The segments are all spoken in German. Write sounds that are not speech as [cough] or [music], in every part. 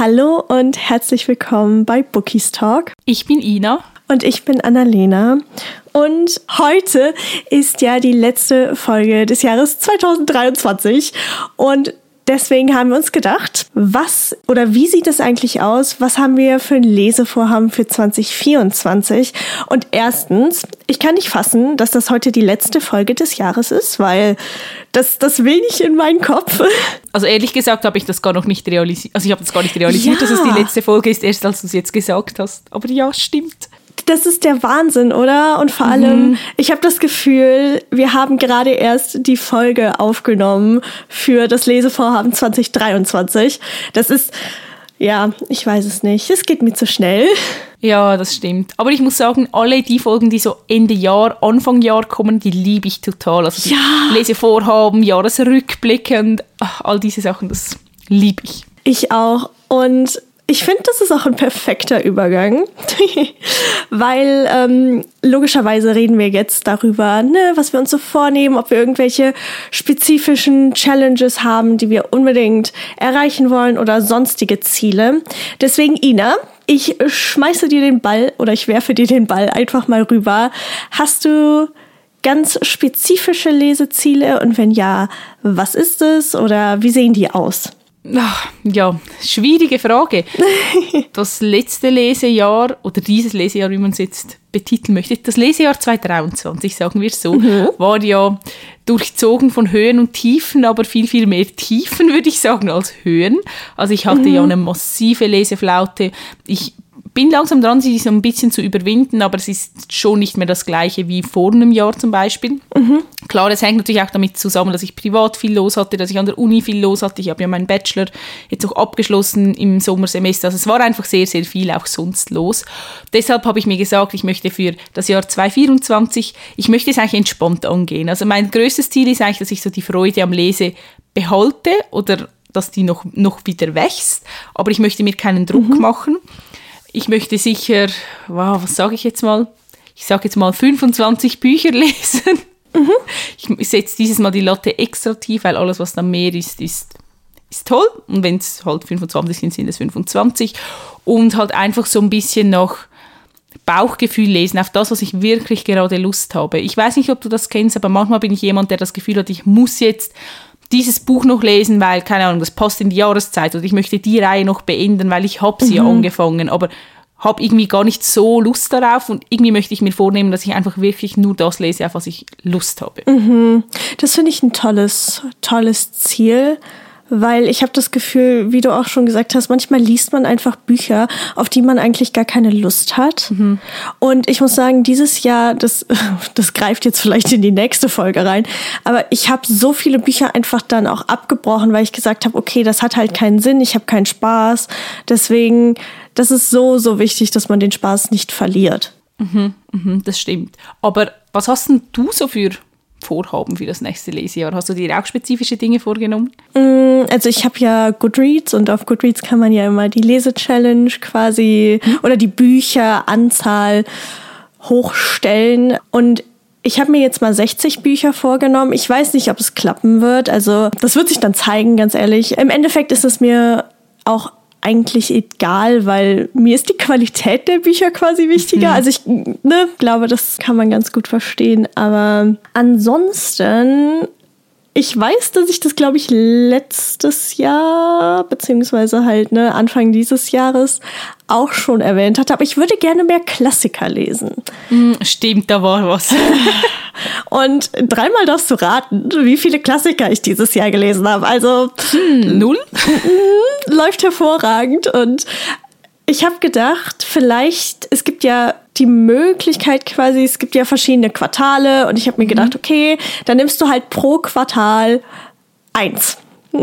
Hallo und herzlich willkommen bei Bookies Talk. Ich bin Ina. Und ich bin Annalena. Und heute ist ja die letzte Folge des Jahres 2023. Und deswegen haben wir uns gedacht, was oder wie sieht es eigentlich aus? Was haben wir für ein Lesevorhaben für 2024? Und erstens, ich kann nicht fassen, dass das heute die letzte Folge des Jahres ist, weil das, das will nicht in meinen Kopf. [laughs] Also ehrlich gesagt habe ich das gar noch nicht realisiert. Also ich habe das gar nicht realisiert, ja. dass es die letzte Folge ist, erst als du es jetzt gesagt hast. Aber ja, stimmt das ist der Wahnsinn, oder? Und vor allem, mhm. ich habe das Gefühl, wir haben gerade erst die Folge aufgenommen für das Lesevorhaben 2023. Das ist, ja, ich weiß es nicht. Es geht mir zu schnell. Ja, das stimmt. Aber ich muss sagen, alle die Folgen, die so Ende Jahr, Anfang Jahr kommen, die liebe ich total. Also die ja. Lesevorhaben, Jahresrückblicke und ach, all diese Sachen, das liebe ich. Ich auch. Und ich finde, das ist auch ein perfekter Übergang, [laughs] weil ähm, logischerweise reden wir jetzt darüber, ne, was wir uns so vornehmen, ob wir irgendwelche spezifischen Challenges haben, die wir unbedingt erreichen wollen oder sonstige Ziele. Deswegen, Ina, ich schmeiße dir den Ball oder ich werfe dir den Ball einfach mal rüber. Hast du ganz spezifische Leseziele und wenn ja, was ist es oder wie sehen die aus? Ach, ja, schwierige Frage. [laughs] Das letzte Lesejahr oder dieses Lesejahr, wie man es jetzt betiteln möchte, das Lesejahr 2023, sagen wir es so, mhm. war ja durchzogen von Höhen und Tiefen, aber viel, viel mehr Tiefen, [laughs] würde ich sagen, als Höhen. Also ich hatte mhm. ja eine massive Leseflaute. Ich bin langsam dran, sie so ein bisschen zu überwinden, aber es ist schon nicht mehr das gleiche wie vor einem Jahr zum Beispiel. Mhm. Klar, es hängt natürlich auch damit zusammen, dass ich privat viel los hatte, dass ich an der Uni viel los hatte. Ich habe ja meinen Bachelor jetzt auch abgeschlossen im Sommersemester. Also es war einfach sehr, sehr viel auch sonst los. Deshalb habe ich mir gesagt, ich möchte für das Jahr 2024, ich möchte es eigentlich entspannt angehen. Also mein größtes Ziel ist eigentlich, dass ich so die Freude am Lese behalte oder dass die noch, noch wieder wächst. Aber ich möchte mir keinen Druck mhm. machen ich möchte sicher, wow, was sage ich jetzt mal? Ich sage jetzt mal 25 Bücher [laughs] lesen. Mhm. Ich setze dieses Mal die Latte extra tief, weil alles, was dann mehr ist, ist, ist toll. Und wenn es halt 25 sind, sind es 25. Und halt einfach so ein bisschen noch Bauchgefühl lesen, auf das, was ich wirklich gerade Lust habe. Ich weiß nicht, ob du das kennst, aber manchmal bin ich jemand, der das Gefühl hat, ich muss jetzt dieses Buch noch lesen, weil, keine Ahnung, das passt in die Jahreszeit oder ich möchte die Reihe noch beenden, weil ich habe sie mhm. angefangen, aber habe irgendwie gar nicht so Lust darauf und irgendwie möchte ich mir vornehmen, dass ich einfach wirklich nur das lese, auf was ich Lust habe. Mhm. Das finde ich ein tolles, tolles Ziel weil ich habe das Gefühl, wie du auch schon gesagt hast, manchmal liest man einfach Bücher, auf die man eigentlich gar keine Lust hat. Mhm. Und ich muss sagen, dieses Jahr, das, [laughs] das greift jetzt vielleicht in die nächste Folge rein, aber ich habe so viele Bücher einfach dann auch abgebrochen, weil ich gesagt habe, okay, das hat halt keinen Sinn, ich habe keinen Spaß. Deswegen, das ist so, so wichtig, dass man den Spaß nicht verliert. Mhm, mhm, das stimmt. Aber was hast denn du so für Vorhaben für das nächste Lesejahr? Hast du dir auch spezifische Dinge vorgenommen? Mm, also ich habe ja Goodreads und auf Goodreads kann man ja immer die Lese-Challenge quasi hm? oder die Bücheranzahl hochstellen und ich habe mir jetzt mal 60 Bücher vorgenommen. Ich weiß nicht, ob es klappen wird. Also das wird sich dann zeigen, ganz ehrlich. Im Endeffekt ist es mir auch eigentlich egal, weil mir ist die Qualität der Bücher quasi wichtiger. Mhm. Also ich ne, glaube, das kann man ganz gut verstehen. Aber ansonsten ich weiß, dass ich das, glaube ich, letztes Jahr, beziehungsweise halt ne, Anfang dieses Jahres auch schon erwähnt hatte, aber ich würde gerne mehr Klassiker lesen. Hm, stimmt, da war was. [laughs] Und dreimal darfst du raten, wie viele Klassiker ich dieses Jahr gelesen habe. Also hm, null. [laughs] Läuft hervorragend. Und ich habe gedacht, vielleicht, es gibt ja die Möglichkeit quasi, es gibt ja verschiedene Quartale und ich habe mir mhm. gedacht, okay, dann nimmst du halt pro Quartal eins. [laughs]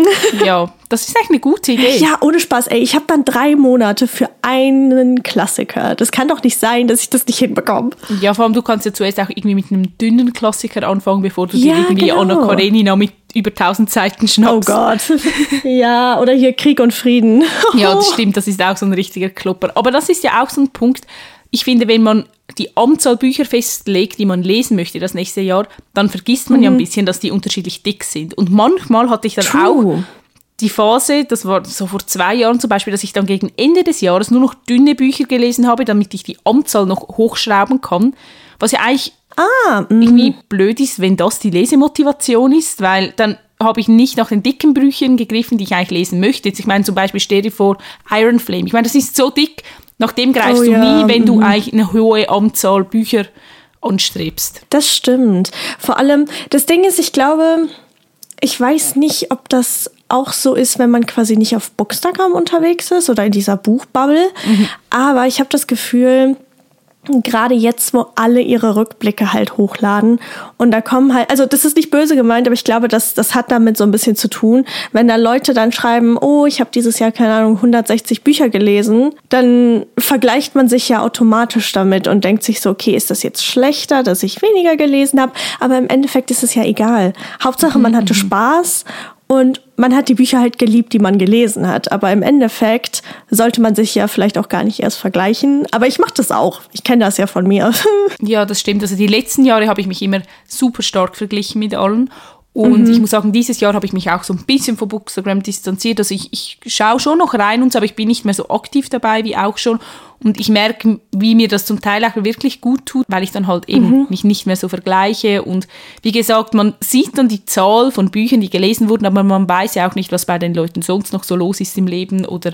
ja, das ist eigentlich eine gute Idee. Ja, ohne Spaß, ey. Ich habe dann drei Monate für einen Klassiker. Das kann doch nicht sein, dass ich das nicht hinbekomme. Ja, vor allem du kannst ja zuerst auch irgendwie mit einem dünnen Klassiker anfangen, bevor du ja, dir irgendwie genau. Anna Karenina mit über 1000 Seiten schnappst. Oh Gott. [laughs] ja, oder hier Krieg und Frieden. ja, das [laughs] stimmt, das ist auch so ein richtiger Klopper. Aber das ist ja auch so ein Punkt, ich finde, wenn man die Anzahl Bücher festlegt, die man lesen möchte das nächste Jahr, dann vergisst man mhm. ja ein mhm. bisschen, dass die unterschiedlich dick sind. Und manchmal hatte ich dann True. auch die Phase, das war so vor zwei Jahren zum Beispiel, dass ich dann gegen Ende des Jahres nur noch dünne Bücher gelesen habe, damit ich die Anzahl noch hochschrauben kann. Was ja eigentlich Ah, irgendwie blöd ist, wenn das die Lesemotivation ist, weil dann habe ich nicht nach den dicken Büchern gegriffen, die ich eigentlich lesen möchte. Jetzt, ich meine zum Beispiel, stell dir vor, Iron Flame. Ich meine, das ist so dick, nach dem greifst Oh du ja, nie, wenn du eigentlich eine hohe Anzahl Bücher anstrebst. das stimmt. Vor allem, das Ding ist, ich glaube, ich weiß nicht, ob das auch so ist, wenn man quasi nicht auf Bookstagram unterwegs ist oder in dieser Buchbubble. Aber ich habe das Gefühl, gerade jetzt, wo alle ihre Rückblicke halt hochladen und da kommen halt, also das ist nicht böse gemeint, aber ich glaube, das, das hat damit so ein bisschen zu tun. Wenn da Leute dann schreiben, oh, ich habe dieses Jahr, keine Ahnung, 160 Bücher gelesen, dann vergleicht man sich ja automatisch damit und denkt sich so, okay, ist das jetzt schlechter, dass ich weniger gelesen habe? Aber im Endeffekt ist es ja egal. Hauptsache, man hatte Spaß und man hat die Bücher halt geliebt, die man gelesen hat. Aber im Endeffekt sollte man sich ja vielleicht auch gar nicht erst vergleichen. Aber ich mache das auch. Ich kenne das ja von mir. [laughs] Ja, das stimmt. Also die letzten Jahre habe ich mich immer super stark verglichen mit allen. Und ich muss sagen, dieses Jahr habe ich mich auch so ein bisschen von Bookstagram distanziert. Also ich, ich schaue schon noch rein und so, aber ich bin nicht mehr so aktiv dabei wie auch schon. Und ich merke, wie mir das zum Teil auch wirklich gut tut, weil ich dann halt eben mich nicht mehr so vergleiche. Und wie gesagt, man sieht dann die Zahl von Büchern, die gelesen wurden, aber man weiß ja auch nicht, was bei den Leuten sonst noch so los ist im Leben oder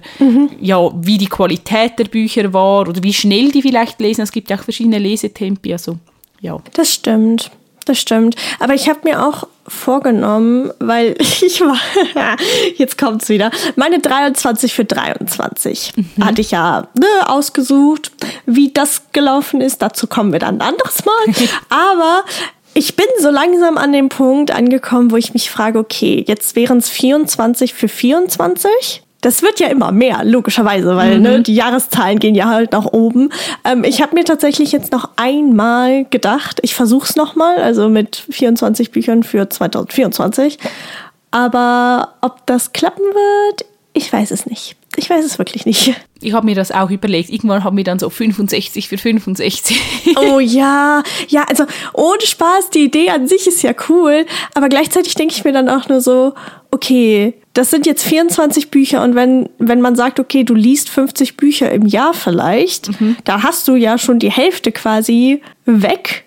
ja, wie die Qualität der Bücher war oder wie schnell die vielleicht lesen. Es gibt ja auch verschiedene Lesetempi. Also ja. Das stimmt. Das stimmt. Aber ich habe mir auch vorgenommen, weil [laughs] ich war, jetzt kommt's wieder, meine 23 für 23 hatte ich ja ne, ausgesucht. Wie das gelaufen ist, dazu kommen wir dann ein anderes Mal. [laughs] Aber ich bin so langsam an dem Punkt angekommen, wo ich mich frage, okay, jetzt wären es 24 für 24. Das wird ja immer mehr, logischerweise, weil ne, die Jahreszahlen gehen ja halt nach oben. Ähm, ich habe mir tatsächlich jetzt noch einmal gedacht, ich versuche es nochmal, also mit 24 Büchern für 2024. Aber ob das klappen wird, ich weiß es nicht. Ich weiß es wirklich nicht. Ich habe mir das auch überlegt. Irgendwann haben wir dann so 65 für 65. Oh ja, ja, also ohne Spaß, die Idee an sich ist ja cool, aber gleichzeitig denke ich mir dann auch nur so, okay, das sind jetzt 24 Bücher und wenn, wenn man sagt, okay, du liest 50 Bücher im Jahr vielleicht, da hast du ja schon die Hälfte quasi weg.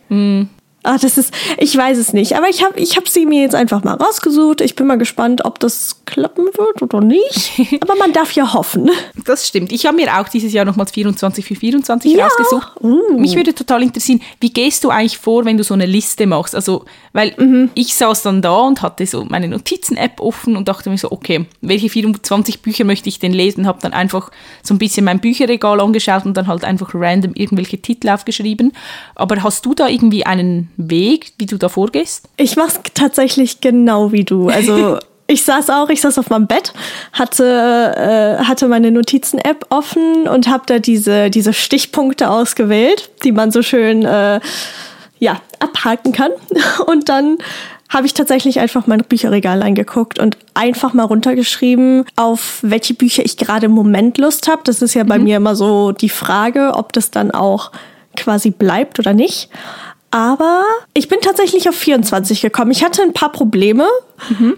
Ah, das ist, ich weiß es nicht, aber ich habe ich hab sie mir jetzt einfach mal rausgesucht. Ich bin mal gespannt, ob das klappen wird oder nicht. [laughs] Aber man darf ja hoffen. Das stimmt. Ich habe mir auch dieses Jahr nochmals 24 für 24 Ja. rausgesucht. Uh. Mich würde total interessieren, wie gehst du eigentlich vor, wenn du so eine Liste machst? Also, weil Mhm. ich saß dann da und hatte so meine Notizen-App offen und dachte mir so, okay, welche 24 Bücher möchte ich denn lesen? Habe dann einfach so ein bisschen mein Bücherregal angeschaut und dann halt einfach random irgendwelche Titel aufgeschrieben. Aber hast du da irgendwie einen Weg, wie du da vorgehst? Ich mach's tatsächlich genau wie du. Also [laughs] ich saß auch, ich saß auf meinem Bett, hatte, äh, hatte meine Notizen-App offen und habe da diese, diese Stichpunkte ausgewählt, die man so schön äh, ja, abhaken kann. [laughs] Und dann habe ich tatsächlich einfach mein Bücherregal angeguckt und einfach mal runtergeschrieben, auf welche Bücher ich gerade im Moment Lust habe. Das ist ja bei mir immer so die Frage, ob das dann auch quasi bleibt oder nicht. Aber ich bin tatsächlich auf 24 gekommen. Ich hatte ein paar Probleme,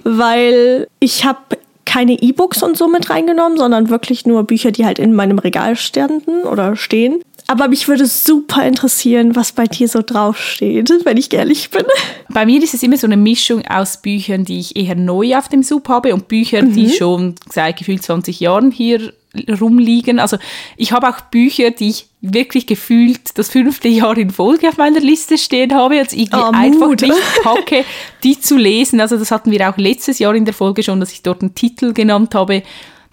weil ich habe keine E-Books und so mit reingenommen, sondern wirklich nur Bücher, die halt in meinem Regal standen oder stehen. Aber mich würde super interessieren, was bei dir so draufsteht, wenn ich ehrlich bin. Bei mir ist es immer so eine Mischung aus Büchern, die ich eher neu auf dem Sub habe und Bücher, die schon seit gefühlt 20 Jahren hier rumliegen. Also ich habe auch Bücher, die ich wirklich gefühlt das fünfte Jahr in Folge auf meiner Liste stehen habe, jetzt irgendwie Oh, einfach Mut. nicht packe, die zu lesen. Also das hatten wir auch letztes Jahr in der Folge schon, dass ich dort einen Titel genannt habe,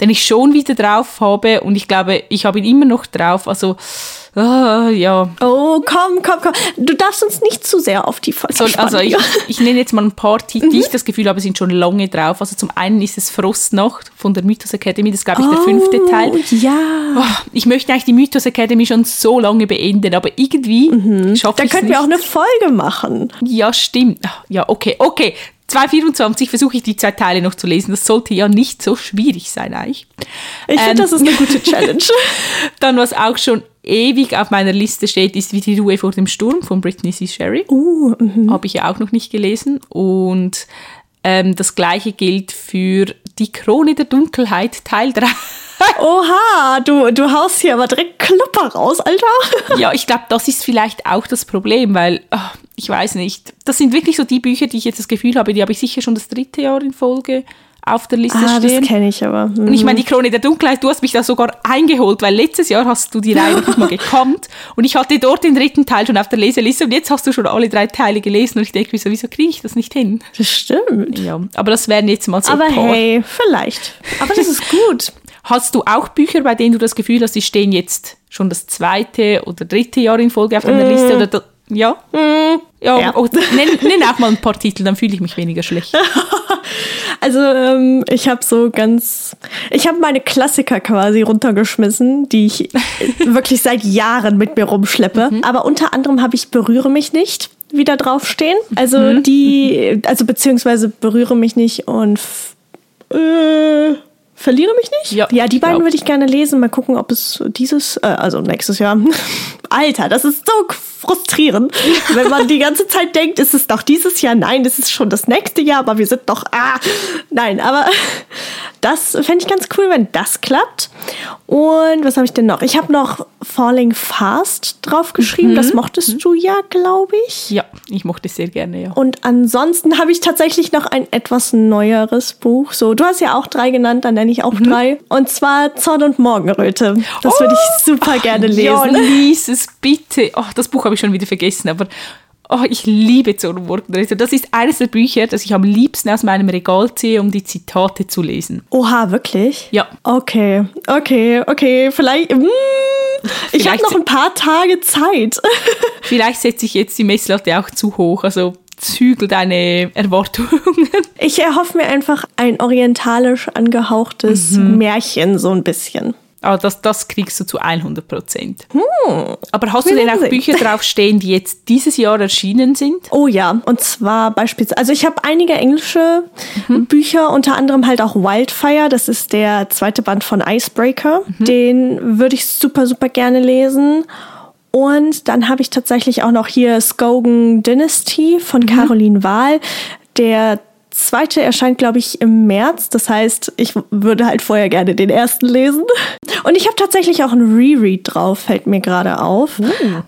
den ich schon wieder drauf habe und ich glaube, ich habe ihn immer noch drauf. Also ah, ja, Oh, komm, komm, komm. Du darfst uns nicht zu sehr auf die Folge so, also ich, [laughs] ich nenne jetzt mal ein paar Titel, Mhm. die ich das Gefühl habe, sind schon lange drauf. Also zum einen ist es Frostnacht von der Mythos Academy, das ist glaube ich der fünfte Oh, Teil. Ja. Oh, ich möchte eigentlich die Mythos Academy schon so lange beenden, aber irgendwie schaffe Da ich es könnten nicht. wir auch eine Folge machen. Ja, stimmt. Ah, Ja, okay, okay. 224 versuche ich die zwei Teile noch zu lesen. Das sollte ja nicht so schwierig sein eigentlich. Ich finde, Ähm. das ist eine gute [laughs] Challenge. Dann, was auch schon ewig auf meiner Liste steht, ist Wie die Ruhe vor dem Sturm von Britney C. Sherry. uh, mhm. Habe ich ja auch noch nicht gelesen. Und Ähm, das gleiche gilt für Die Krone der Dunkelheit, Teil 3. [laughs] Oha, du, du haust hier aber direkt Klopper raus, Alter. ja, ich glaube, das ist vielleicht auch das Problem, weil, ach, ich weiß nicht, das sind wirklich so die Bücher, die ich jetzt das Gefühl habe, die habe ich sicher schon das dritte Jahr in Folge auf der Liste ah, stehen. das kenne ich aber. Und ich meine, die Krone der Dunkelheit, du hast mich da sogar eingeholt, weil letztes Jahr hast du die Reihe nicht mal gekannt und ich hatte dort den dritten Teil schon auf der Leseliste und jetzt hast du schon alle drei Teile gelesen und ich denke, wieso, wieso kriege ich das nicht hin? Das stimmt. Ja, aber das wären jetzt mal so Aber paar. hey, vielleicht. Aber das ist gut. [laughs] Hast du auch Bücher, bei denen du das Gefühl hast, die stehen jetzt schon das zweite oder dritte Jahr in Folge auf deiner Liste? Oder ja? Ja, Ja. oh, nenn, nenn auch mal ein paar Titel, dann fühle ich mich weniger schlecht. [laughs] Also ähm, ich habe so ganz, ich habe meine Klassiker quasi runtergeschmissen, die ich [laughs] wirklich seit Jahren mit mir rumschleppe. Aber unter anderem habe ich Berühre mich nicht wieder draufstehen. Also die, also beziehungsweise Berühre mich nicht und äh, Verliere mich nicht? Ja, ja die beiden würde ich gerne lesen. Mal gucken, ob es dieses, äh, also nächstes Jahr. Alter, das ist so frustrierend, wenn man die ganze Zeit denkt, ist es doch dieses Jahr? Nein, das ist schon das nächste Jahr, aber wir sind doch, ah, nein, aber das fände ich ganz cool, wenn das klappt. Und was habe ich denn noch? Ich habe noch Falling Fast draufgeschrieben. Das mochtest du ja, glaube ich. Ja, ich mochte es sehr gerne, ja. Und ansonsten habe ich tatsächlich noch ein etwas neueres Buch. So, du hast ja auch drei genannt, dann nenne ich auch drei. Und zwar Zorn und Morgenröte. Das würde ich super gerne Ja, lesen. lies es bitte. Oh, das Buch habe ich schon wieder vergessen, aber oh, ich liebe und Morgenröte. Das ist eines der Bücher, das ich am liebsten aus meinem Regal ziehe, um die Zitate zu lesen. Oha, wirklich? Ja. Okay, okay, okay. Vielleicht. Mm, ich habe Vielleicht noch ein paar Tage Zeit. [laughs] Vielleicht setze ich jetzt die Messlatte auch zu hoch, also zügel deine Erwartungen. Ich erhoffe mir einfach ein orientalisch angehauchtes Mhm. Märchen, so ein bisschen. Aber das, das kriegst du zu 100 Prozent. Aber hast du denn auch. Bücher draufstehen, die jetzt dieses Jahr erschienen sind? Oh ja, und zwar beispielsweise, also ich habe einige englische Bücher, unter anderem halt auch Wildfire, das ist der zweite Band von Icebreaker. Den würde ich super, super gerne lesen. Und dann habe ich tatsächlich auch noch hier Skogan Dynasty von Caroline Wahl. Der zweite erscheint, glaube ich, im März. Das heißt, ich würde halt vorher gerne den ersten lesen. Und ich habe tatsächlich auch ein Reread drauf, fällt mir gerade auf.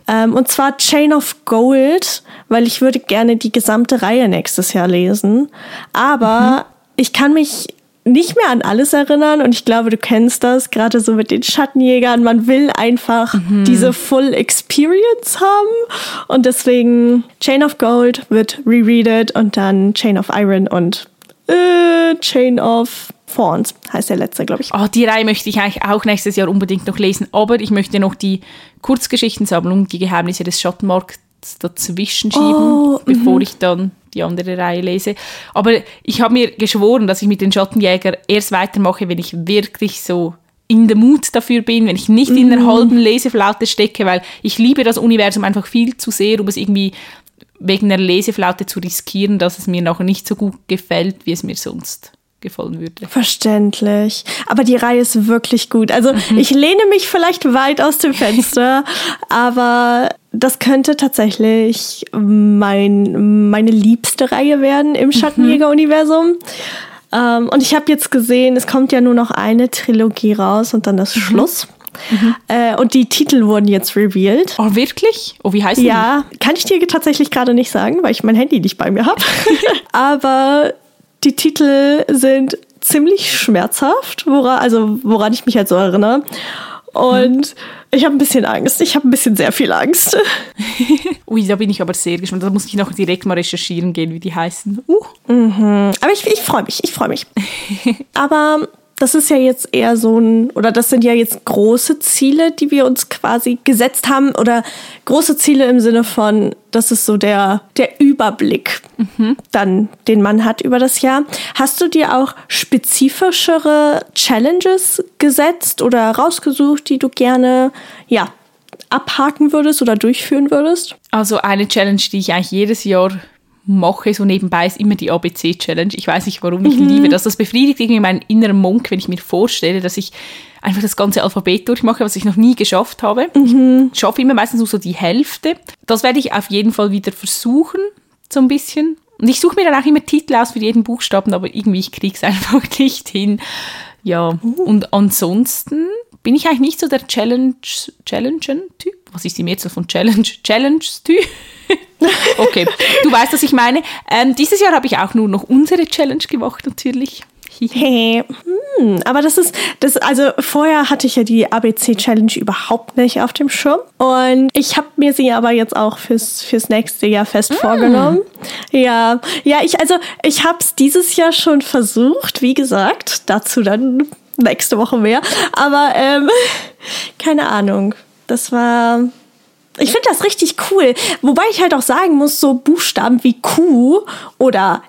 Ähm, und zwar Chain of Gold, weil ich würde gerne die gesamte Reihe nächstes Jahr lesen. Aber ich kann mich nicht mehr an alles erinnern. Und ich glaube, du kennst das, gerade so mit den Schattenjägern. Man will einfach diese Full Experience haben. Und deswegen Chain of Gold wird rereaded und dann Chain of Iron und äh, Chain of Thorns heißt der letzte, glaube ich. Oh, die Reihe möchte ich eigentlich auch nächstes Jahr unbedingt noch lesen, aber ich möchte noch die Kurzgeschichtensammlung, die Geheimnisse des Schattenmarkts dazwischen schieben, Oh, bevor ich dann die andere Reihe lese. Aber ich habe mir geschworen, dass ich mit den Schattenjäger erst weitermache, wenn ich wirklich so in der Mut dafür bin, wenn ich nicht in der halben Leseflaute stecke, weil ich liebe das Universum einfach viel zu sehr, um es irgendwie wegen der Leseflaute zu riskieren, dass es mir nachher nicht so gut gefällt, wie es mir sonst gefallen würde. Verständlich. Aber die Reihe ist wirklich gut. Also ich lehne mich vielleicht weit aus dem Fenster, [laughs] aber das könnte tatsächlich mein, meine liebste Reihe werden im Schattenjäger-Universum. Ähm, und ich habe jetzt gesehen, es kommt ja nur noch eine Trilogie raus und dann das Schluss. Äh, und die Titel wurden jetzt revealed. Oh, wirklich? Oh, wie heißt Ja, kann ich dir tatsächlich gerade nicht sagen, weil ich mein Handy nicht bei mir habe. [laughs] Aber die Titel sind ziemlich schmerzhaft, woran, also woran ich mich halt so erinnere. Und ich habe ein bisschen Angst. Ich habe ein bisschen sehr viel Angst. [laughs] Ui, da bin ich aber sehr gespannt. Da muss ich noch direkt mal recherchieren gehen, wie die heißen. Uh. Aber ich, ich freue mich, ich freue mich. [laughs] Aber das ist ja jetzt eher so ein, oder das sind ja jetzt große Ziele, die wir uns quasi gesetzt haben. Oder große Ziele im Sinne von, das ist so der, der Überblick dann, den man hat über das Jahr. Hast du dir auch spezifischere Challenges gesetzt oder rausgesucht, die du gerne, ja, abhaken würdest oder durchführen würdest? Also eine Challenge, die ich eigentlich jedes Jahr mache, so nebenbei, ist immer die ABC-Challenge. Ich weiß nicht, warum ich liebe das. Das befriedigt irgendwie meinen inneren Monk, wenn ich mir vorstelle, dass ich einfach das ganze Alphabet durchmache, was ich noch nie geschafft habe. Ich schaffe immer meistens nur so die Hälfte. Das werde ich auf jeden Fall wieder versuchen, so ein bisschen. Und ich suche mir dann auch immer Titel aus für jeden Buchstaben, aber irgendwie ich kriege es [laughs] einfach nicht hin. Ja, uh. und ansonsten bin ich eigentlich nicht so der Challenge, Challengen-Typ. Was ist die Mehrzahl von Challenge? Challenge-Typ? [laughs] okay, du weißt, was ich meine. Ähm, dieses Jahr habe ich auch nur noch unsere Challenge gemacht, natürlich. Hey, hm, aber das ist, das, also vorher hatte ich ja die ABC Challenge überhaupt nicht auf dem Schirm. Und ich habe mir sie aber jetzt auch fürs, fürs nächste Jahr fest mm. vorgenommen. Ja, ja, ich, also ich habe es dieses Jahr schon versucht, wie gesagt, dazu dann nächste Woche mehr. Aber ähm, [laughs] keine Ahnung. Das war. Ich finde das richtig cool. Wobei ich halt auch sagen muss, so Buchstaben wie Q oder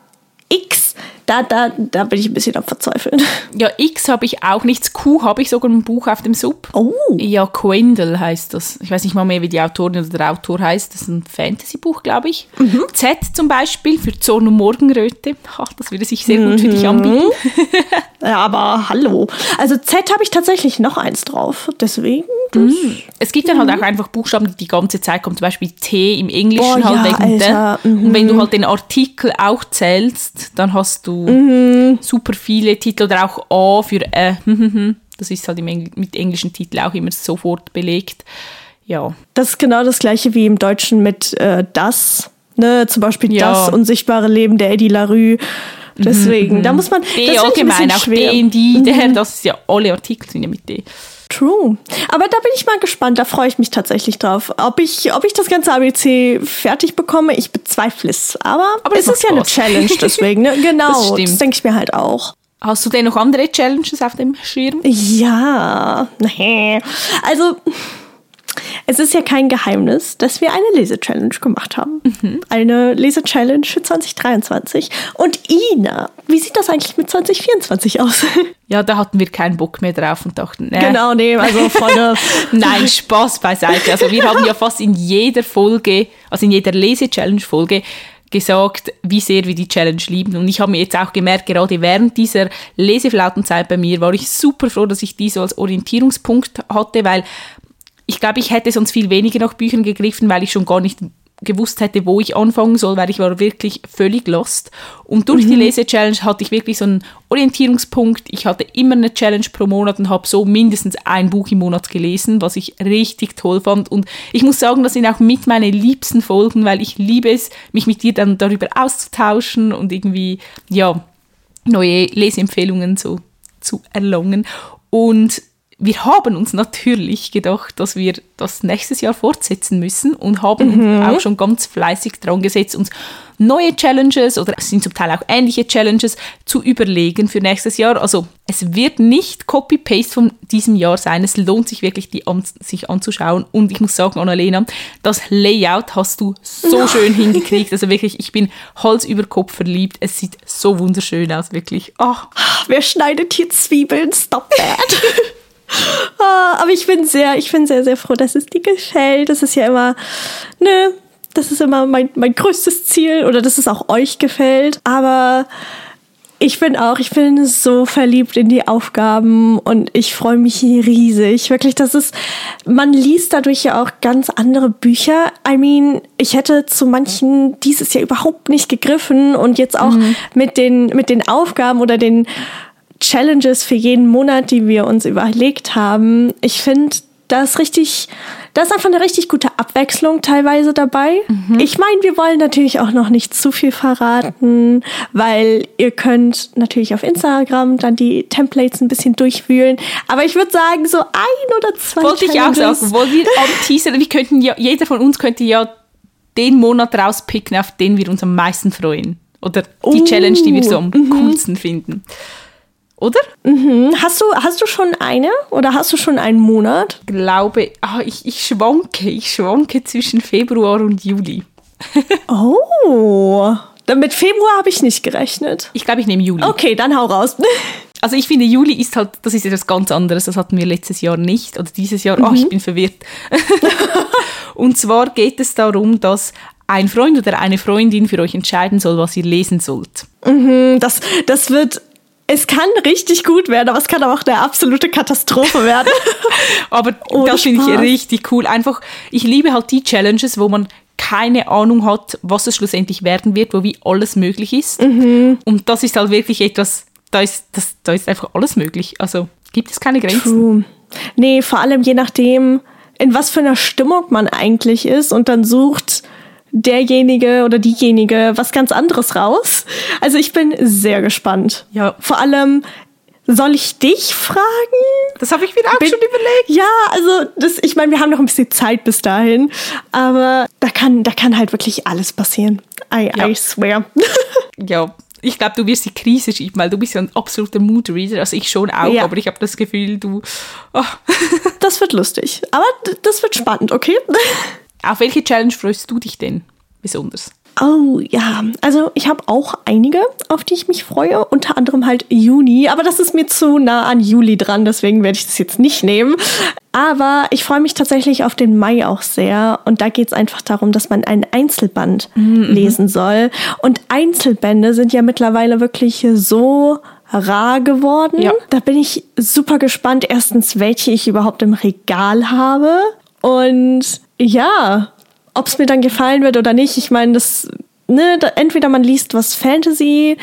X da, da, da bin ich ein bisschen am Verzweifeln. Ja, X habe ich auch nichts. Q habe ich sogar ein Buch auf dem Sub. Oh. Ja, Quendel heißt das. Ich weiß nicht mal mehr, wie die Autorin oder der Autor heißt. Das ist ein Fantasy-Buch, glaube ich. Mhm. Z zum Beispiel für Zorn und Morgenröte. Ach, das würde sich sehr gut für dich mhm. anbieten. [laughs] ja, aber hallo. Also Z habe ich tatsächlich noch eins drauf. Deswegen. Mhm. Es gibt dann halt auch einfach Buchstaben, die die ganze Zeit kommen. Zum Beispiel T im Englischen Boah, halt ja, wegen. Und wenn du mhm. halt den Artikel auch zählst, dann hast du mhm. super viele Titel oder auch A für äh, [laughs] das ist halt Engl mit englischen Titeln auch immer sofort belegt. Ja. Das ist genau das gleiche wie im Deutschen mit äh, das. Ne? Zum Beispiel ja. das unsichtbare Leben der Eddie Larue. Deswegen, mhm. da muss man. D allgemein, auch schwer. D, die, der, mhm. [laughs] das ist ja alle Artikel sind ja mit D. True. Aber da bin ich mal gespannt, da freue ich mich tatsächlich drauf. Ob ich, ob ich das ganze ABC fertig bekomme, ich bezweifle es. Aber, Aber es ist ja eine Challenge, deswegen. Ne? [laughs] Genau, das, das denke ich mir halt auch. Hast du denn noch andere Challenges auf dem Schirm? Ja, nee. [laughs] Also, es ist ja kein Geheimnis, dass wir eine Lese-Challenge gemacht haben. Mhm. Eine Lese-Challenge für 2023. Und Ina, wie sieht das eigentlich mit 2024 aus? [laughs] Ja, da hatten wir keinen Bock mehr drauf und dachten, nee. Genau, nee, also voll [laughs] Nein, Spaß beiseite. Also wir haben ja fast in jeder Folge, also in jeder Lese-Challenge-Folge, gesagt, wie sehr wir die Challenge lieben. Und ich habe mir jetzt auch gemerkt, gerade während dieser Leseflautenzeit bei mir, war ich super froh, dass ich die so als Orientierungspunkt hatte, weil ich glaube, ich hätte sonst viel weniger nach Büchern gegriffen, weil ich schon gar nicht gewusst hätte, wo ich anfangen soll, weil ich war wirklich völlig lost. Und durch mhm. die Lese-Challenge hatte ich wirklich so einen Orientierungspunkt. Ich hatte immer eine Challenge pro Monat und habe so mindestens ein Buch im Monat gelesen, was ich richtig toll fand. Und ich muss sagen, das sind auch mit meine liebsten Folgen, weil ich liebe es, mich mit dir dann darüber auszutauschen und irgendwie, ja, neue Leseempfehlungen so zu erlangen. Und wir haben uns natürlich gedacht, dass wir das nächstes Jahr fortsetzen müssen und haben mhm. auch schon ganz fleißig dran gesetzt, uns neue Challenges oder es sind zum Teil auch ähnliche Challenges zu überlegen für nächstes Jahr. Also es wird nicht Copy-Paste von diesem Jahr sein. Es lohnt sich wirklich, die an, sich anzuschauen. Und ich muss sagen, Annalena, das Layout hast du so schön hingekriegt. [laughs] Also wirklich, ich bin Hals über Kopf verliebt. Es sieht so wunderschön aus, wirklich. Oh. Wer schneidet hier Zwiebeln? Stop that. [laughs] Ah, aber ich bin sehr, ich bin sehr, sehr froh, dass es dir gefällt. Das ist ja immer, ne, das ist immer mein, mein größtes Ziel oder dass es auch euch gefällt. Aber ich bin auch, ich bin so verliebt in die Aufgaben und ich freue mich riesig. Wirklich, das ist, man liest dadurch ja auch ganz andere Bücher. I mean, ich hätte zu manchen dieses Jahr überhaupt nicht gegriffen und jetzt auch mhm. mit den, mit den Aufgaben oder den Challenges für jeden Monat, die wir uns überlegt haben. Ich finde, da ist richtig, da ist einfach eine richtig gute Abwechslung teilweise dabei. Mhm. Ich meine, wir wollen natürlich auch noch nicht zu viel verraten, weil ihr könnt natürlich auf Instagram dann die Templates ein bisschen durchwühlen. Aber ich würde sagen, so ein oder zwei. Wollte ich auch sagen, wo wir am Teaser, wir könnten ja, jeder von uns könnte ja den Monat rauspicken, auf den wir uns am meisten freuen. Oder die uh, Challenge, die wir so am mhm. coolsten finden oder? Mhm. Hast, du, hast du schon eine oder hast du schon einen Monat? Ich glaube, ah, ich, ich schwanke, ich schwanke zwischen Februar und Juli. [laughs] oh, mit Februar habe ich nicht gerechnet. Ich glaube, ich nehme Juli. Okay, dann hau raus. [laughs] Also ich finde, Juli ist halt, das ist etwas ganz anderes. Das hatten wir letztes Jahr nicht. Oder dieses Jahr. Mhm. Oh, ich bin verwirrt. [laughs] und zwar geht es darum, dass ein Freund oder eine Freundin für euch entscheiden soll, was ihr lesen sollt. Mhm, das, das wird es kann richtig gut werden, aber es kann auch eine absolute Katastrophe werden. [laughs] aber Ohne das finde ich richtig cool. Einfach, ich liebe halt die Challenges, wo man keine Ahnung hat, was es schlussendlich werden wird, wo wie alles möglich ist. Und das ist halt wirklich etwas, da ist, das, da ist einfach alles möglich. Also gibt es keine Grenzen. True. Nee, vor allem je nachdem, in was für einer Stimmung man eigentlich ist und dann sucht derjenige oder diejenige was ganz anderes raus. Also ich bin sehr gespannt. Ja. Vor allem, soll ich dich fragen? Das habe ich mir auch Bin- schon überlegt. Ja, also das, ich meine, wir haben noch ein bisschen Zeit bis dahin, aber da kann, da kann halt wirklich alles passieren. I, Ja. I swear. [laughs] Ja, ich glaube, du wirst die Krise schieben, weil du bist ja ein absoluter Moodreader. Also ich schon auch, Ja. aber ich habe das Gefühl, du... Oh. Das wird lustig. Aber das wird spannend, okay? [laughs] Auf welche Challenge freust du dich denn besonders? Oh ja, also ich habe auch einige, auf die ich mich freue. Unter anderem halt Juni, aber das ist mir zu nah an Juli dran, deswegen werde ich das jetzt nicht nehmen. Aber ich freue mich tatsächlich auf den Mai auch sehr. Und da geht es einfach darum, dass man einen Einzelband lesen soll. Und Einzelbände sind ja mittlerweile wirklich so rar geworden. Ja. Da bin ich super gespannt. Erstens, welche ich überhaupt im Regal habe. Und ja, ob es mir dann gefallen wird oder nicht. Ich meine, das, ne, da, entweder man liest was Fantasy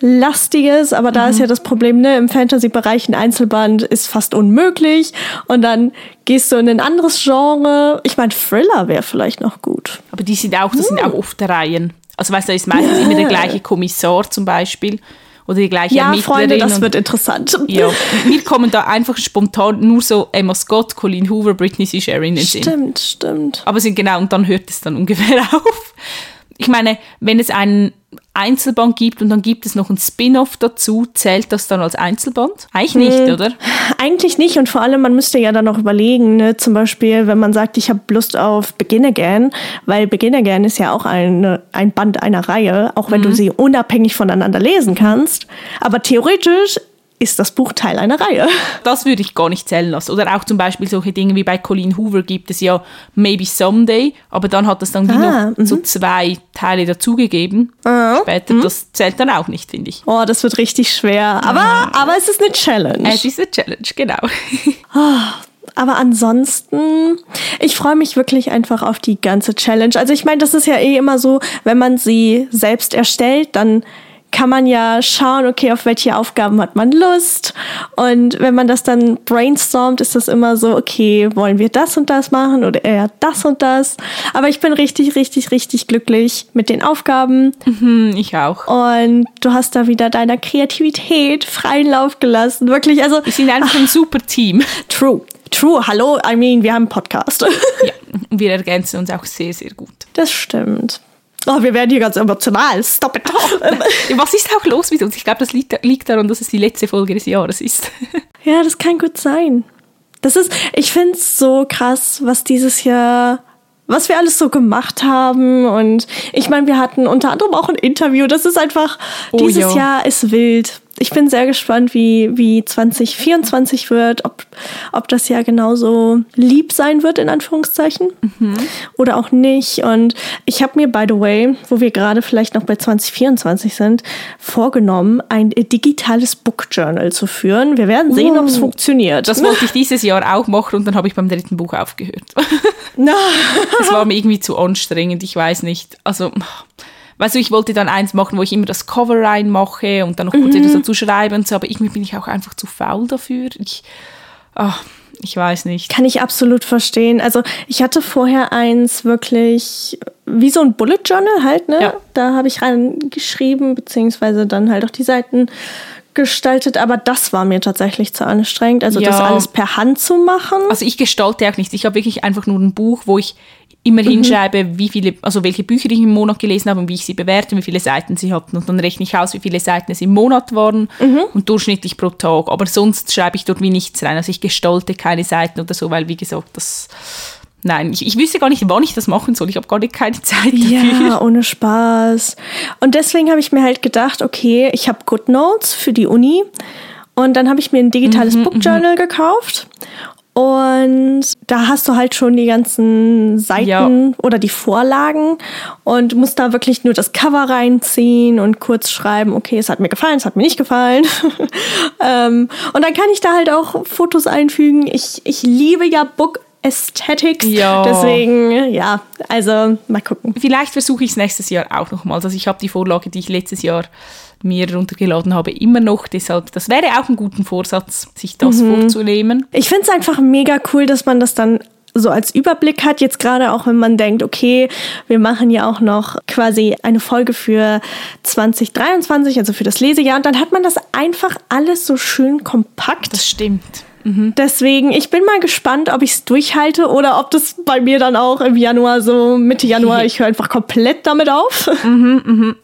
lastiges, aber da ist ja das Problem, ne, im Fantasy-Bereich ein Einzelband ist fast unmöglich und dann gehst du in ein anderes Genre. Ich meine, Thriller wäre vielleicht noch gut. Aber die sind auch, das sind auch oft Reihen. Also weißt du, da ist meistens immer der [laughs] gleiche Kommissar zum Beispiel oder die gleiche Ja, Ermittlerin. Freunde, das wird interessant. Ja, mir kommen da einfach spontan nur so Emma Scott, Colleen Hoover, Britney Sheeran in den Sinn. Stimmt, stimmt. Aber sind genau, und dann hört es dann ungefähr [laughs] auf. Ich meine, wenn es einen Einzelband gibt und dann gibt es noch ein Spin-off dazu, zählt das dann als Einzelband? Eigentlich nicht, oder? Eigentlich nicht und vor allem, man müsste ja dann auch überlegen, ne? zum Beispiel, wenn man sagt, ich habe Lust auf Begin Again, weil Begin Again ist ja auch eine, ein Band einer Reihe, auch wenn du sie unabhängig voneinander lesen kannst. Aber theoretisch ist das Buch Teil einer Reihe. Das würde ich gar nicht zählen lassen. Oder auch zum Beispiel solche Dinge wie bei Colleen Hoover gibt es ja Maybe Someday, aber dann hat es dann Ah, noch so zwei Teile dazugegeben. Später, das zählt dann auch nicht, finde ich. Oh, das wird richtig schwer. Aber, aber es ist eine Challenge. Es ist eine Challenge, genau. [laughs] Aber ansonsten, ich freue mich wirklich einfach auf die ganze Challenge. Also ich meine, das ist ja eh immer so, wenn man sie selbst erstellt, dann kann man ja schauen, okay, auf welche Aufgaben hat man Lust. Und wenn man das dann brainstormt, ist das immer so, okay, wollen wir das und das machen oder eher das und das. Aber ich bin richtig, richtig, richtig glücklich mit den Aufgaben. Hm, ich auch. Und du hast da wieder deiner Kreativität freien Lauf gelassen. Wirklich, also Wir sind einfach ein super Team. [laughs] true. True, hallo, I mean, wir haben einen Podcast. Ja, wir ergänzen uns auch sehr, sehr gut. Das stimmt. Oh, wir werden hier ganz emotional. Stop it. [laughs] Was ist auch los mit uns? Ich glaube, das liegt, liegt daran, dass es die letzte Folge des Jahres ist. [laughs] ja, das kann gut sein. Das ist, ich finde es so krass, was dieses Jahr, was wir alles so gemacht haben. Und ich meine, wir hatten unter anderem auch ein Interview. Das ist einfach, Oh, dieses ja. Jahr ist wild. Ich bin sehr gespannt, wie, wie 2024 wird, ob, ob das Jahr genauso lieb sein wird, in Anführungszeichen, oder auch nicht. Und ich habe mir, by the way, wo wir gerade vielleicht noch bei 2024 sind, vorgenommen, ein digitales Book Journal zu führen. Wir werden sehen, ob es funktioniert. Das wollte [laughs] ich dieses Jahr auch machen und dann habe ich beim dritten Buch aufgehört. Es [laughs] war mir irgendwie zu anstrengend, ich weiß nicht. Also, weißt du, ich wollte dann eins machen, wo ich immer das Cover reinmache und dann noch kurz etwas dazu schreibe und so, aber irgendwie bin ich auch einfach zu faul dafür. Ich, ah, ich weiß nicht. Kann ich absolut verstehen. Also ich hatte vorher eins wirklich wie so ein Bullet Journal halt, ne? Ja. Da habe ich reingeschrieben, beziehungsweise dann halt auch die Seiten gestaltet, aber das war mir tatsächlich zu anstrengend. Also das Ja. alles per Hand zu machen. Also ich gestalte auch nichts. Ich habe wirklich einfach nur ein Buch, wo ich immer hinschreibe, wie viele, also welche Bücher ich im Monat gelesen habe und wie ich sie bewerte, wie viele Seiten sie hatten. Und dann rechne ich aus, wie viele Seiten es im Monat waren und durchschnittlich pro Tag. Aber sonst schreibe ich dort wie nichts rein. Also ich gestalte keine Seiten oder so, weil wie gesagt, das. Nein, ich, ich wüsste gar nicht, wann ich das machen soll. Ich habe gar nicht keine Zeit dafür. Ja, [laughs] ohne Spaß. Und deswegen habe ich mir halt gedacht, okay, ich habe GoodNotes für die Uni und dann habe ich mir ein digitales Book Journal gekauft. Und da hast du halt schon die ganzen Seiten Ja. oder die Vorlagen und musst da wirklich nur das Cover reinziehen und kurz schreiben, okay, es hat mir gefallen, es hat mir nicht gefallen. [laughs] ähm, und dann kann ich da halt auch Fotos einfügen. Ich, ich liebe ja Book Aesthetics. Ja. Deswegen, ja, also mal gucken. Vielleicht versuche ich es nächstes Jahr auch nochmals. Also ich habe die Vorlage, die ich letztes Jahr mir runtergeladen habe, immer noch. Deshalb, das wäre auch ein guter Vorsatz, sich das vorzunehmen. Ich finde es einfach mega cool, dass man das dann so als Überblick hat, jetzt gerade auch wenn man denkt, okay, wir machen ja auch noch quasi eine Folge für 2023, also für das Lesejahr, und dann hat man das einfach alles so schön kompakt. Das stimmt. Deswegen, ich bin mal gespannt, ob ich es durchhalte oder ob das bei mir dann auch im Januar so, Mitte Januar, [laughs] ich höre einfach komplett damit auf.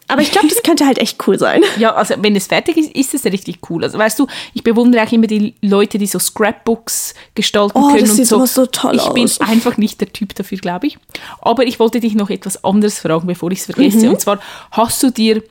Aber ich glaube, das könnte halt echt cool sein. Ja, also wenn es fertig ist, ist es richtig cool. Also weißt du, ich bewundere auch immer die Leute, die so Scrapbooks gestalten Oh, können das und sieht so. immer so toll ich bin aus. einfach nicht der Typ dafür, glaube ich. Aber ich wollte dich noch etwas anderes fragen, bevor ich es vergesse. Mhm. Und zwar, hast du dir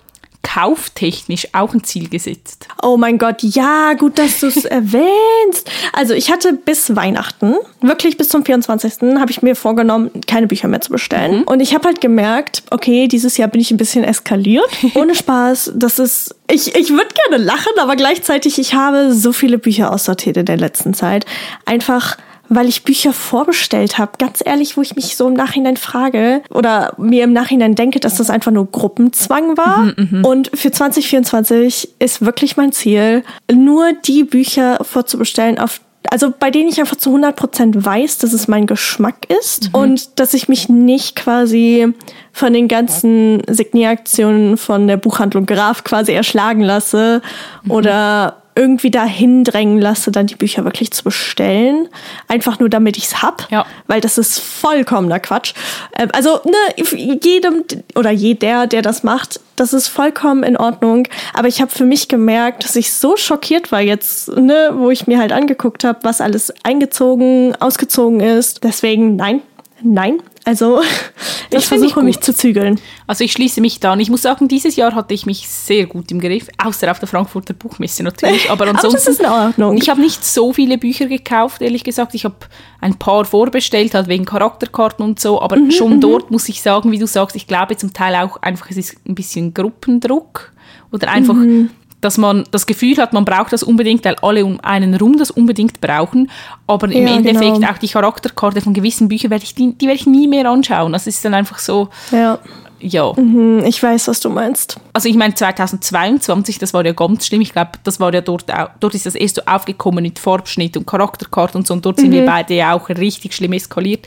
kauftechnisch auch ein Ziel gesetzt? Oh mein Gott, ja, gut, dass du es [laughs] erwähnst. Also ich hatte bis Weihnachten, wirklich bis zum 24. habe ich mir vorgenommen, keine Bücher mehr zu bestellen. Und ich habe halt gemerkt, okay, dieses Jahr bin ich ein bisschen eskaliert. [laughs] Ohne Spaß, das ist, ich, ich würde gerne lachen, aber gleichzeitig, ich habe so viele Bücher aussortiert in der letzten Zeit. Einfach weil ich Bücher vorbestellt habe. Ganz ehrlich, wo ich mich so im Nachhinein frage oder mir im Nachhinein denke, dass das einfach nur Gruppenzwang war. Und für 2024 ist wirklich mein Ziel, nur die Bücher vorzubestellen, auf also bei denen ich einfach zu 100% weiß, dass es mein Geschmack ist und dass ich mich nicht quasi von den ganzen Signieraktionen von der Buchhandlung Graf quasi erschlagen lasse oder irgendwie dahin drängen lasse, dann die Bücher wirklich zu bestellen. Einfach nur, damit ich's hab. Ja. Weil das ist vollkommener Quatsch. Ähm, Also, ne, jedem oder jeder, der das macht, das ist vollkommen in Ordnung. Aber ich habe für mich gemerkt, dass ich so schockiert war jetzt, ne, wo ich mir halt angeguckt habe, was alles eingezogen, ausgezogen ist. Deswegen, nein, nein. Also, [laughs] Das ich versuche mich zu zügeln. Also ich schließe mich da an. Ich muss sagen, dieses Jahr hatte ich mich sehr gut im Griff, außer auf der Frankfurter Buchmesse natürlich. Aber [laughs] Aber das ansonsten, ist in Ordnung. ich habe nicht so viele Bücher gekauft, ehrlich gesagt. Ich habe ein paar vorbestellt, halt wegen Charakterkarten und so. Aber Mhm, schon dort muss ich sagen, wie du sagst, ich glaube zum Teil auch einfach, es ist ein bisschen Gruppendruck oder einfach, Mhm. Dass man das Gefühl hat, man braucht das unbedingt, weil alle um einen rum das unbedingt brauchen. Aber im Ja, Endeffekt genau. auch die Charakterkarte von gewissen Büchern werde ich die, die werde ich nie mehr anschauen. Das ist dann einfach so, Ja, ja. Hm, ich weiß, was du meinst. Also ich meine 2022, das war ja ganz schlimm. Ich glaube, das war ja dort auch, dort ist das erst so aufgekommen mit Farbschnitt und Charakterkarte und so. Und dort sind wir beide ja auch richtig schlimm eskaliert.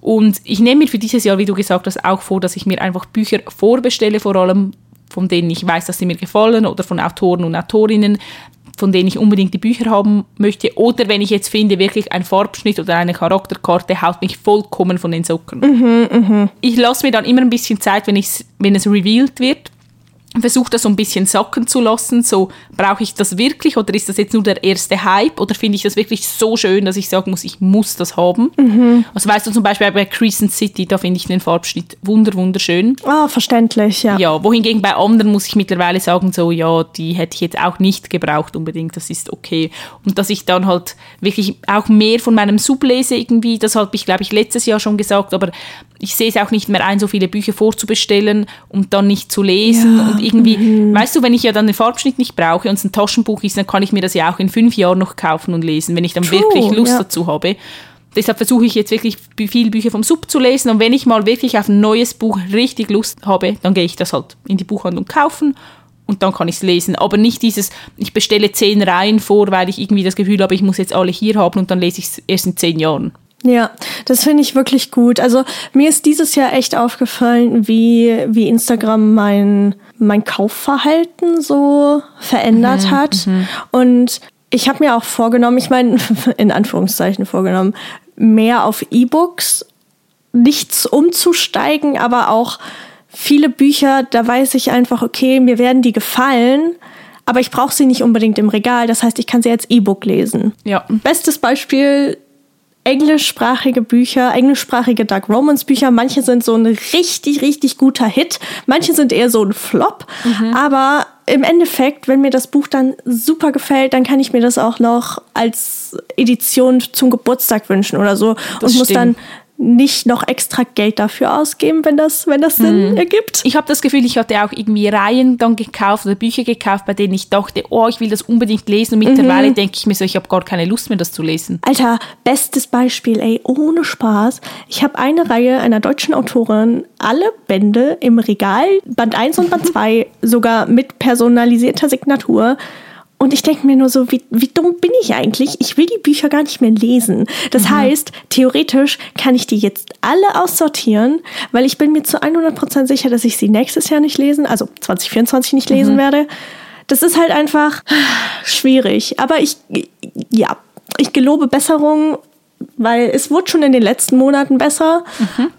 Und ich nehme mir für dieses Jahr, wie du gesagt hast, auch vor, dass ich mir einfach Bücher vorbestelle, vor allem von denen ich weiß, dass sie mir gefallen oder von Autoren und Autorinnen, von denen ich unbedingt die Bücher haben möchte. Oder wenn ich jetzt finde, wirklich ein Farbschnitt oder eine Charakterkarte haut mich vollkommen von den Socken. Ich lasse mir dann immer ein bisschen Zeit, wenn, wenn es revealed wird. Versuche das so ein bisschen sacken zu lassen. So, brauche ich das wirklich oder ist das jetzt nur der erste Hype oder finde ich das wirklich so schön, dass ich sagen muss, ich muss das haben? Also weißt du zum Beispiel bei Crescent City, da finde ich den Farbschnitt wunder wunderschön. Ah, verständlich, ja. Ja, wohingegen bei anderen muss ich mittlerweile sagen, so, ja, die hätte ich jetzt auch nicht gebraucht unbedingt, das ist okay. Und dass ich dann halt wirklich auch mehr von meinem Sub lese irgendwie, das habe ich, glaube ich, letztes Jahr schon gesagt, aber ich sehe es auch nicht mehr ein, so viele Bücher vorzubestellen und dann nicht zu lesen. Ja, Und irgendwie, weißt du, wenn ich ja dann den Farbschnitt nicht brauche und es ein Taschenbuch ist, dann kann ich mir das ja auch in fünf Jahren noch kaufen und lesen, wenn ich dann True, wirklich Lust ja. dazu habe. Deshalb versuche ich jetzt wirklich viele Bücher vom Sub zu lesen und wenn ich mal wirklich auf ein neues Buch richtig Lust habe, dann gehe ich das halt in die Buchhandlung kaufen und dann kann ich es lesen. Aber nicht dieses, ich bestelle zehn Reihen vor, weil ich irgendwie das Gefühl habe, ich muss jetzt alle hier haben und dann lese ich es erst in zehn Jahren. Ja, das finde ich wirklich gut. Also mir ist dieses Jahr echt aufgefallen, wie, wie Instagram mein, mein Kaufverhalten so verändert hat. Und ich habe mir auch vorgenommen, ich meine, [laughs] in Anführungszeichen vorgenommen, mehr auf E-Books nichts umzusteigen, aber auch viele Bücher, da weiß ich einfach, okay, mir werden die gefallen, aber ich brauche sie nicht unbedingt im Regal. Das heißt, ich kann sie als E-Book lesen. Ja. Bestes Beispiel englischsprachige Bücher, englischsprachige Dark Romance Bücher. Manche sind so ein richtig, richtig guter Hit. Manche sind eher so ein Flop. Aber im Endeffekt, wenn mir das Buch dann super gefällt, dann kann ich mir das auch noch als Edition zum Geburtstag wünschen oder so. Das und muss dann stimmt. Nicht noch extra Geld dafür ausgeben, wenn das, wenn das Sinn Mhm. ergibt. Ich habe das Gefühl, ich hatte auch irgendwie Reihen dann gekauft oder Bücher gekauft, bei denen ich dachte, oh, ich will das unbedingt lesen. Und mittlerweile denke ich mir so, ich habe gar keine Lust mehr, das zu lesen. Alter, bestes Beispiel, ey, ohne Spaß. Ich habe eine Reihe einer deutschen Autorin, alle Bände im Regal, Band 1 und Band [laughs] 2, sogar mit personalisierter Signatur. Und ich denke mir nur so, wie, wie dumm bin ich eigentlich? Ich will die Bücher gar nicht mehr lesen. Das heißt, theoretisch kann ich die jetzt alle aussortieren, weil ich bin mir zu 100% sicher, dass ich sie nächstes Jahr nicht lesen, also 2024 nicht lesen werde. Das ist halt einfach schwierig. Aber ich, ja, ich gelobe Besserung, weil es wurde schon in den letzten Monaten besser.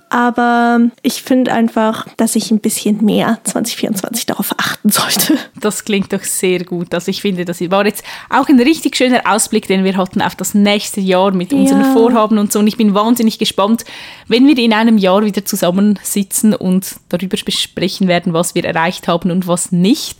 Aber ich finde einfach, dass ich ein bisschen mehr 2024 darauf achten sollte. Das klingt doch sehr gut. Also ich finde, das war jetzt auch ein richtig schöner Ausblick, den wir hatten auf das nächste Jahr mit unseren Ja. Vorhaben und so. Und ich bin wahnsinnig gespannt, wenn wir in einem Jahr wieder zusammensitzen und darüber besprechen werden, was wir erreicht haben und was nicht.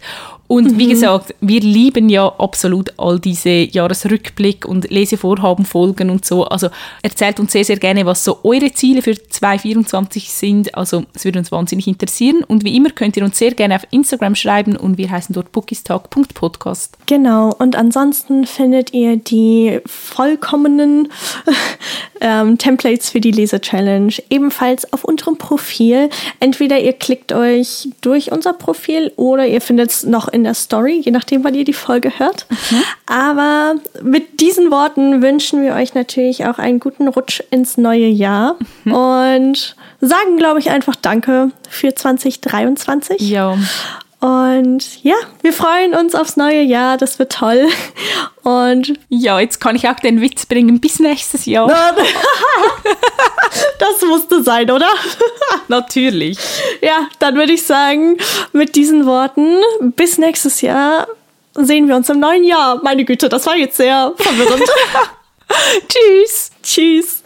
Und wie gesagt, wir lieben ja absolut all diese Jahresrückblick und Lesevorhaben, Folgen und so. Also erzählt uns sehr, sehr gerne, was so eure Ziele für 2024 sind. Also es würde uns wahnsinnig interessieren. Und wie immer könnt ihr uns sehr gerne auf Instagram schreiben und wir heißen dort bookistag.podcast. Genau, und ansonsten findet ihr die vollkommenen [laughs] ähm, Templates für die Lese-Challenge ebenfalls auf unserem Profil. Entweder ihr klickt euch durch unser Profil oder ihr findet es noch in der Story, je nachdem, wann ihr die Folge hört. Aber mit diesen Worten wünschen wir euch natürlich auch einen guten Rutsch ins neue Jahr und sagen, glaube ich, einfach Danke für 2023. Ja, Und ja, wir freuen uns aufs neue Jahr. Das wird toll. Und ja, jetzt kann ich auch den Witz bringen bis nächstes Jahr. [laughs] das musste sein, oder? [laughs] Natürlich. Ja, dann würde ich sagen, mit diesen Worten, bis nächstes Jahr sehen wir uns im neuen Jahr. Meine Güte, das war jetzt sehr verwirrend. [laughs] Tschüss. Tschüss.